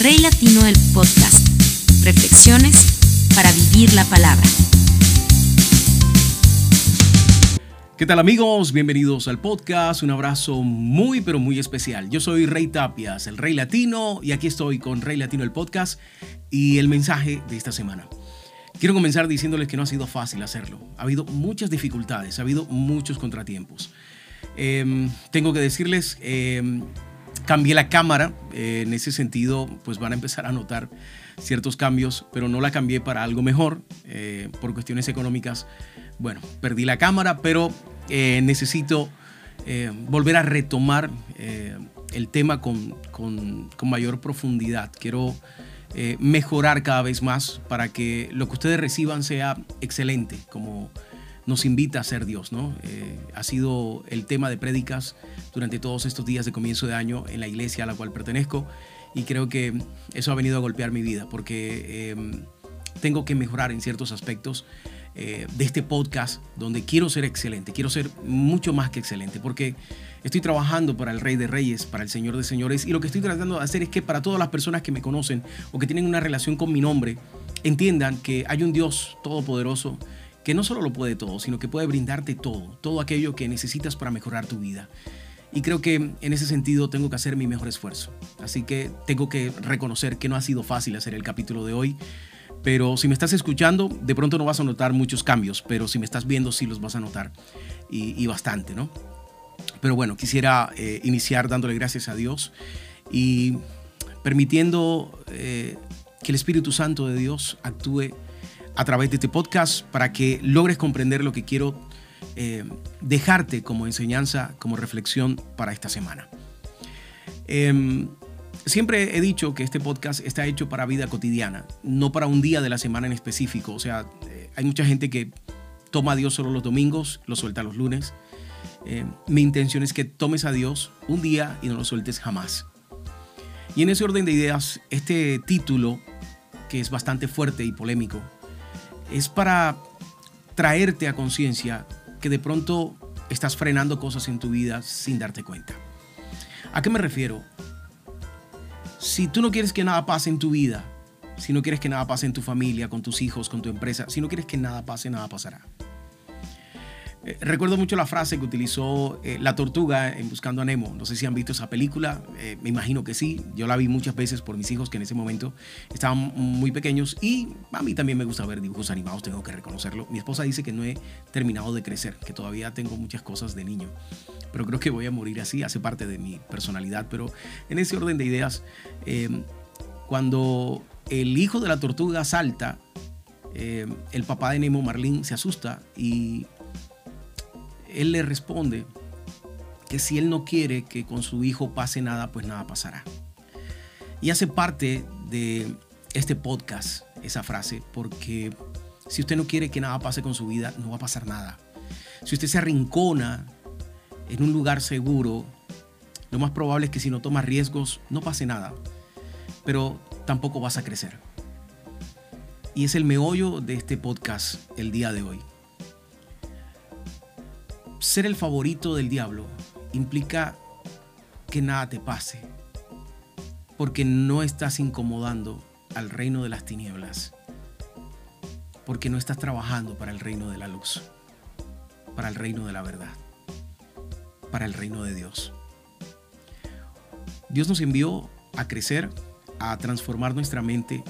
Rey Latino del Podcast. Reflexiones para vivir la palabra. ¿Qué tal amigos? Bienvenidos al podcast. Un abrazo muy pero muy especial. Yo soy Rey Tapias, el Rey Latino, y aquí estoy con Rey Latino el podcast y el mensaje de esta semana. Quiero comenzar diciéndoles que no ha sido fácil hacerlo. Ha habido muchas dificultades, ha habido muchos contratiempos. Em, tengo que decirles, eh, cambié la cámara. Eh, en ese sentido, pues van a empezar a notar ciertos cambios, pero no la cambié para algo mejor. Eh, por cuestiones económicas, bueno, perdí la cámara, pero eh, necesito volver a retomar el tema con, con, con, mayor profundidad. Quiero mejorar cada vez más para que lo que ustedes reciban sea excelente, como nos invita a ser Dios, ¿no? Eh, ha sido el tema de prédicas durante todos estos días de comienzo de año en la iglesia a la cual pertenezco y creo que eso ha venido a golpear mi vida porque em, tengo que mejorar en ciertos aspectos eh, de este podcast donde quiero ser excelente, quiero ser mucho más que excelente porque estoy trabajando para el Rey de Reyes, para el Señor de Señores y lo que estoy tratando de hacer es que para todas las personas que me conocen o que tienen una relación con mi nombre, entiendan que hay un Dios todopoderoso que no solo lo puede todo, sino que puede brindarte todo, todo aquello que necesitas para mejorar tu vida. Y creo que en ese sentido tengo que hacer mi mejor esfuerzo. Así que tengo que reconocer que no ha sido fácil hacer el capítulo de hoy. Pero si me estás escuchando, de pronto no vas a notar muchos cambios, pero si me estás viendo, sí los vas a notar. Y, bastante, ¿no? Pero bueno, quisiera eh, iniciar dándole gracias a Dios y permitiendo eh, que el Espíritu Santo de Dios actúe a través de este podcast para que logres comprender lo que quiero eh, dejarte como enseñanza, como reflexión para esta semana. Em, siempre he dicho que este podcast está hecho para vida cotidiana, no para un día de la semana en específico. O sea, eh, hay mucha gente que toma a Dios solo los domingos, lo suelta los lunes. Eh, mi intención es que tomes a Dios un día y no lo sueltes jamás. Y en ese orden de ideas, este título, que es bastante fuerte y polémico, es para traerte a conciencia que de pronto estás frenando cosas en tu vida sin darte cuenta. ¿A qué me refiero? Si tú no quieres que nada pase en tu vida, si no quieres que nada pase en tu familia, con tus hijos, con tu empresa, si no quieres que nada pase, nada pasará. Eh, recuerdo mucho la frase que utilizó eh, la tortuga en Buscando a Nemo. No sé si han visto esa película, eh, me imagino que sí. Yo la vi muchas veces por mis hijos que en ese momento estaban muy pequeños y a mí también me gusta ver dibujos animados, tengo que reconocerlo. Mi esposa dice que no he terminado de crecer, que todavía tengo muchas cosas de niño, pero creo que voy a morir así, hace parte de mi personalidad. Pero en ese orden de ideas, cuando el hijo de la tortuga salta, el papá de Nemo, Marlín, se asusta y él le responde que si él no quiere que con su hijo pase nada, pues nada pasará. Y hace parte de este podcast esa frase, porque si usted no quiere que nada pase con su vida, no va a pasar nada. Si usted se arrincona en un lugar seguro, lo más probable es que si no toma riesgos, no pase nada, pero tampoco vas a crecer. Y es el meollo de este podcast el día de hoy ser el favorito del diablo implica que nada te pase, porque no estás incomodando al reino de las tinieblas, porque no estás trabajando para el reino de la luz, para el reino de la verdad, para el reino de Dios. Dios nos envió a crecer, a transformar nuestra mente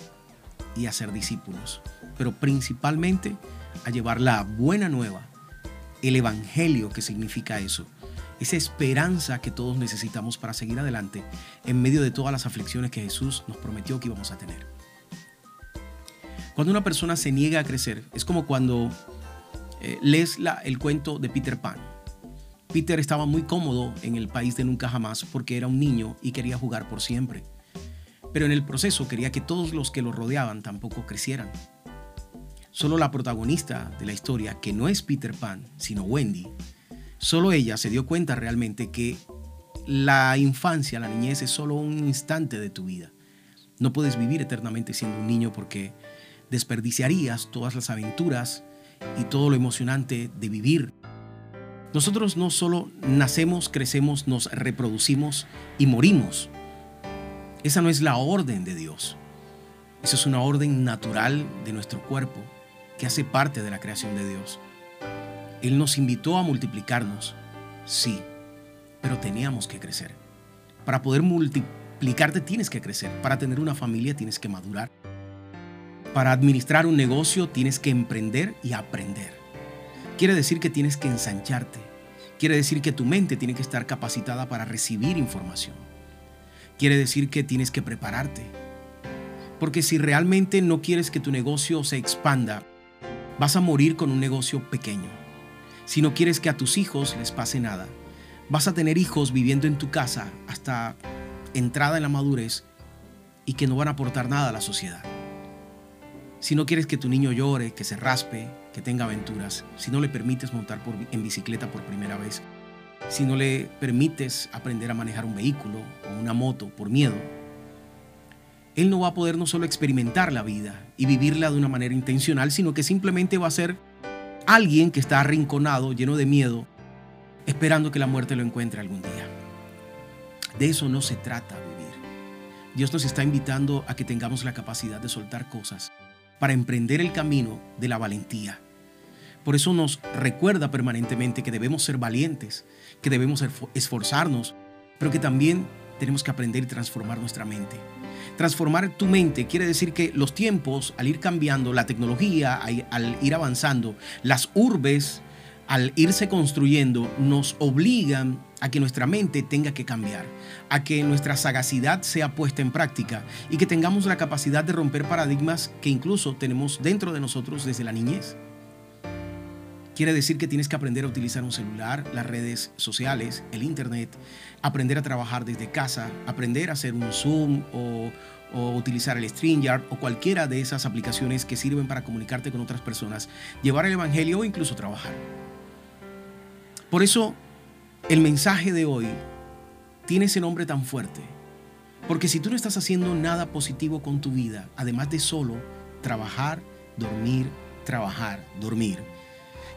y a ser discípulos, pero principalmente a llevar la buena nueva el Evangelio que significa eso, esa esperanza que todos necesitamos para seguir adelante en medio de todas las aflicciones que Jesús nos prometió que íbamos a tener. Cuando una persona se niega a crecer, es como cuando eh, lees la, el cuento de Peter Pan. Peter estaba muy cómodo en el país de nunca jamás porque era un niño y quería jugar por siempre. Pero en el proceso quería que todos los que lo rodeaban tampoco crecieran. Solo la protagonista de la historia, que no es Peter Pan, sino Wendy, solo ella se dio cuenta realmente que la infancia, la niñez es solo un instante de tu vida. No puedes vivir eternamente siendo un niño porque desperdiciarías todas las aventuras y todo lo emocionante de vivir. Nosotros no solo nacemos, crecemos, nos reproducimos y morimos. Esa no es la orden de Dios. Esa es una orden natural de nuestro cuerpo que hace parte de la creación de Dios. Él nos invitó a multiplicarnos, sí, pero teníamos que crecer. Para poder multiplicarte tienes que crecer. Para tener una familia tienes que madurar. Para administrar un negocio tienes que emprender y aprender. Quiere decir que tienes que ensancharte. Quiere decir que tu mente tiene que estar capacitada para recibir información. Quiere decir que tienes que prepararte. Porque si realmente no quieres que tu negocio se expanda, vas a morir con un negocio pequeño. Si no quieres que a tus hijos les pase nada, vas a tener hijos viviendo en tu casa hasta entrada en la madurez y que no van a aportar nada a la sociedad. Si no quieres que tu niño llore, que se raspe, que tenga aventuras, si no le permites montar en bicicleta por primera vez, si no le permites aprender a manejar un vehículo o una moto por miedo, él no va a poder no solo experimentar la vida y vivirla de una manera intencional, sino que simplemente va a ser alguien que está arrinconado, lleno de miedo, esperando que la muerte lo encuentre algún día. De eso no se trata vivir. Dios nos está invitando a que tengamos la capacidad de soltar cosas para emprender el camino de la valentía. Por eso nos recuerda permanentemente que debemos ser valientes, que debemos esforzarnos, pero que también tenemos que aprender y transformar nuestra mente. Transformar tu mente quiere decir que los tiempos, al ir cambiando, la tecnología, al ir avanzando, las urbes, al irse construyendo, nos obligan a que nuestra mente tenga que cambiar, a que nuestra sagacidad sea puesta en práctica y que tengamos la capacidad de romper paradigmas que incluso tenemos dentro de nosotros desde la niñez. Quiere decir que tienes que aprender a utilizar un celular, las redes sociales, el Internet, aprender a trabajar desde casa, aprender a hacer un Zoom o, utilizar el StreamYard o cualquiera de esas aplicaciones que sirven para comunicarte con otras personas, llevar el Evangelio o incluso trabajar. Por eso, el mensaje de hoy tiene ese nombre tan fuerte. Porque si tú no estás haciendo nada positivo con tu vida, además de solo trabajar, dormir, trabajar, dormir,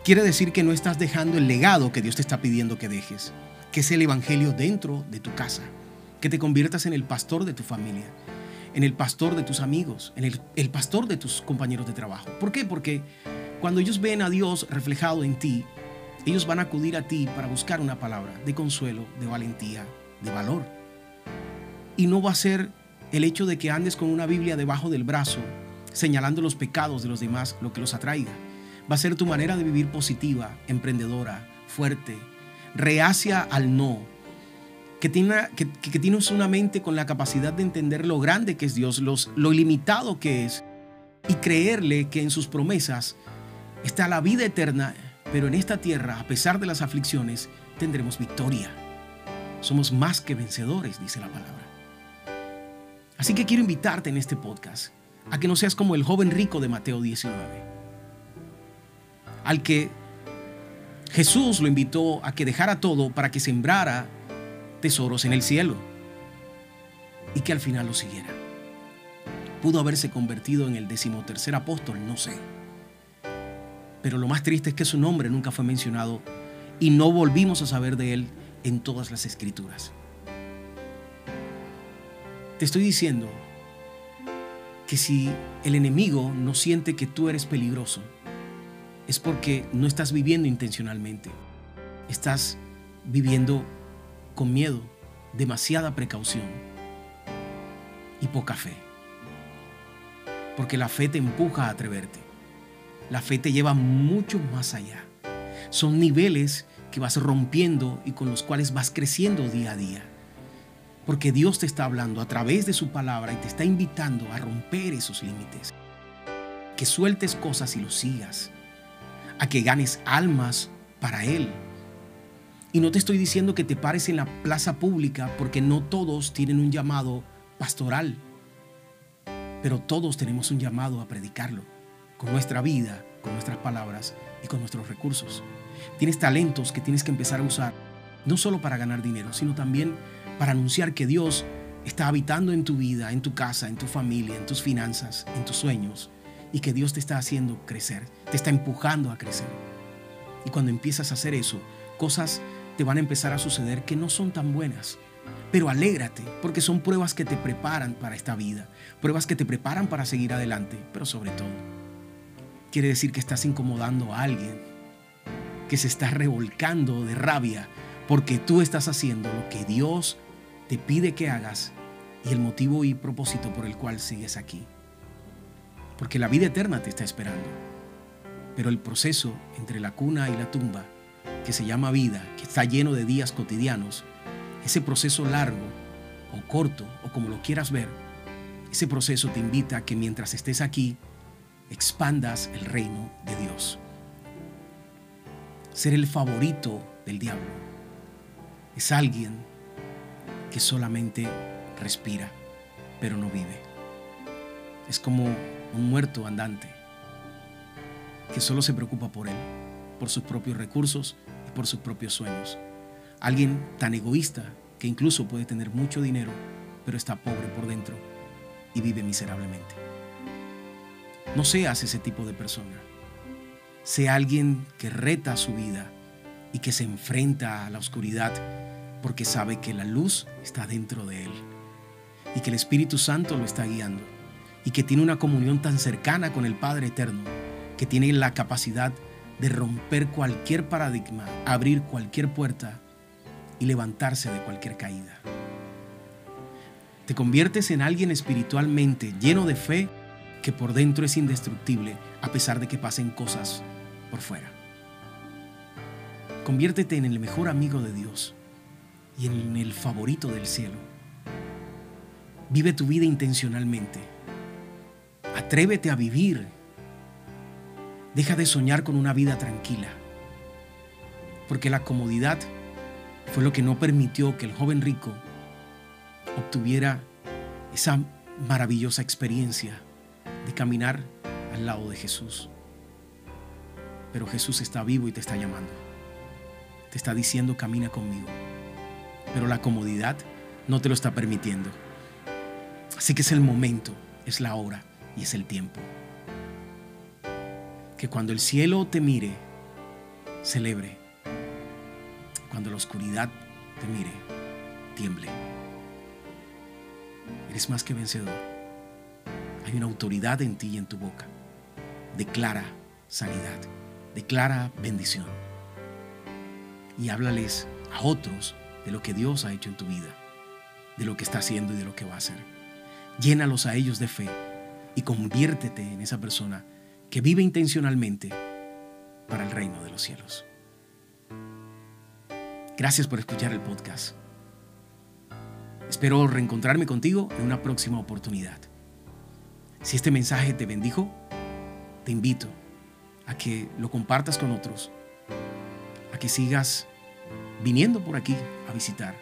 quiere decir que no estás dejando el legado que Dios te está pidiendo que dejes, que es el Evangelio dentro de tu casa, que te conviertas en el pastor de tu familia, en el pastor de tus amigos, en el, pastor de tus compañeros de trabajo. ¿Por qué? Porque cuando ellos ven a Dios reflejado en ti, ellos van a acudir a ti para buscar una palabra de consuelo, de valentía, de valor. Y no va a ser el hecho de que andes con una Biblia debajo del brazo, señalando los pecados de los demás, lo que los atraiga va a ser tu manera de vivir positiva, emprendedora, fuerte, reacia al no, que, tiene, que, tienes una mente con la capacidad de entender lo grande que es Dios, lo ilimitado que es, y creerle que en sus promesas está la vida eterna, pero en esta tierra, a pesar de las aflicciones, tendremos victoria. Somos más que vencedores, dice la palabra. Así que quiero invitarte en este podcast a que no seas como el joven rico de Mateo 19 al que Jesús lo invitó a que dejara todo para que sembrara tesoros en el cielo y que al final lo siguiera. Pudo haberse convertido en el decimotercer apóstol, no sé. Pero lo más triste es que su nombre nunca fue mencionado y no volvimos a saber de él en todas las escrituras. Te estoy diciendo que si el enemigo no siente que tú eres peligroso, es porque no estás viviendo intencionalmente. Estás viviendo con miedo, demasiada precaución y poca fe. Porque la fe te empuja a atreverte. La fe te lleva mucho más allá. Son niveles que vas rompiendo y con los cuales vas creciendo día a día. Porque Dios te está hablando a través de su palabra y te está invitando a romper esos límites. Que sueltes cosas y lo sigas a que ganes almas para Él. Y no te estoy diciendo que te pares en la plaza pública porque no todos tienen un llamado pastoral, pero todos tenemos un llamado a predicarlo, con nuestra vida, con nuestras palabras y con nuestros recursos. Tienes talentos que tienes que empezar a usar, no solo para ganar dinero, sino también para anunciar que Dios está habitando en tu vida, en tu casa, en tu familia, en tus finanzas, en tus sueños y que Dios te está haciendo crecer, te está empujando a crecer. Y cuando empiezas a hacer eso, cosas te van a empezar a suceder que no son tan buenas, Pero alégrate, porque son pruebas que te preparan para esta vida, pruebas que te preparan para seguir adelante, pero sobre todo, quiere decir que estás incomodando a alguien, que se está revolcando de rabia, porque tú estás haciendo lo que Dios te pide que hagas y el motivo y propósito por el cual sigues aquí. Porque la vida eterna te está esperando. Pero el proceso entre la cuna y la tumba, que se llama vida, que está lleno de días cotidianos, ese proceso largo o corto o como lo quieras ver, ese proceso te invita a que mientras estés aquí, expandas el reino de Dios. Ser el favorito del diablo es alguien que solamente respira, pero no vive. Es como un muerto andante que solo se preocupa por él, por sus propios recursos y por sus propios sueños. Alguien tan egoísta que incluso puede tener mucho dinero, pero está pobre por dentro y vive miserablemente. No seas ese tipo de persona. Sea alguien que reta su vida y que se enfrenta a la oscuridad porque sabe que la luz está dentro de él y que el Espíritu Santo lo está guiando y que tiene una comunión tan cercana con el Padre Eterno que tiene la capacidad de romper cualquier paradigma, abrir cualquier puerta y levantarse de cualquier caída. Te conviertes en alguien espiritualmente lleno de fe que por dentro es indestructible a pesar de que pasen cosas por fuera. Conviértete en el mejor amigo de Dios y en el favorito del cielo. Vive tu vida intencionalmente. Atrévete a vivir Deja de soñar con una vida tranquila, porque la comodidad fue lo que no permitió que el joven rico obtuviera esa maravillosa experiencia de caminar al lado de Jesús. Pero Jesús está vivo y te está llamando. Te está diciendo camina conmigo. Pero la comodidad no te lo está permitiendo. Así que es el momento, es la hora y es el tiempo que cuando el cielo te mire, celebre. Cuando la oscuridad te mire, tiemble. Eres más que vencedor. Hay una autoridad en ti y en tu boca. Declara sanidad, declara bendición. Y háblales a otros de lo que Dios ha hecho en tu vida, de lo que está haciendo y de lo que va a hacer. Llénalos a ellos de fe y conviértete en esa persona que vive intencionalmente para el reino de los cielos. Gracias por escuchar el podcast. Espero reencontrarme contigo en una próxima oportunidad. Si este mensaje te bendijo, te invito a que lo compartas con otros, a que sigas viniendo por aquí a visitar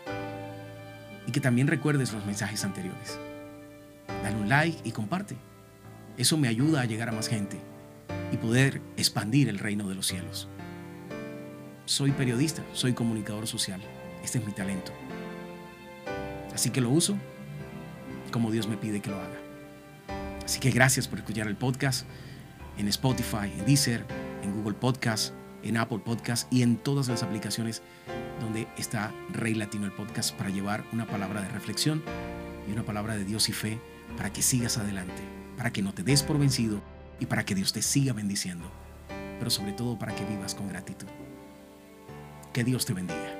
y que también recuerdes los mensajes anteriores. Dale un like y comparte. Eso me ayuda a llegar a más gente y poder expandir el reino de los cielos. Soy periodista, soy comunicador social. Este es mi talento. Así que lo uso como Dios me pide que lo haga. Así que gracias por escuchar el podcast en Spotify, en Deezer, en Google Podcast, en Apple Podcast y en todas las aplicaciones donde está Rey Latino el podcast para llevar una palabra de reflexión y una palabra de Dios y fe para que sigas adelante, para que no te des por vencido y para que Dios te siga bendiciendo, pero sobre todo para que vivas con gratitud. Que Dios te bendiga.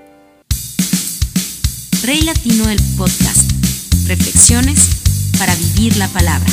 Rey Latino el podcast. Reflexiones para vivir la palabra.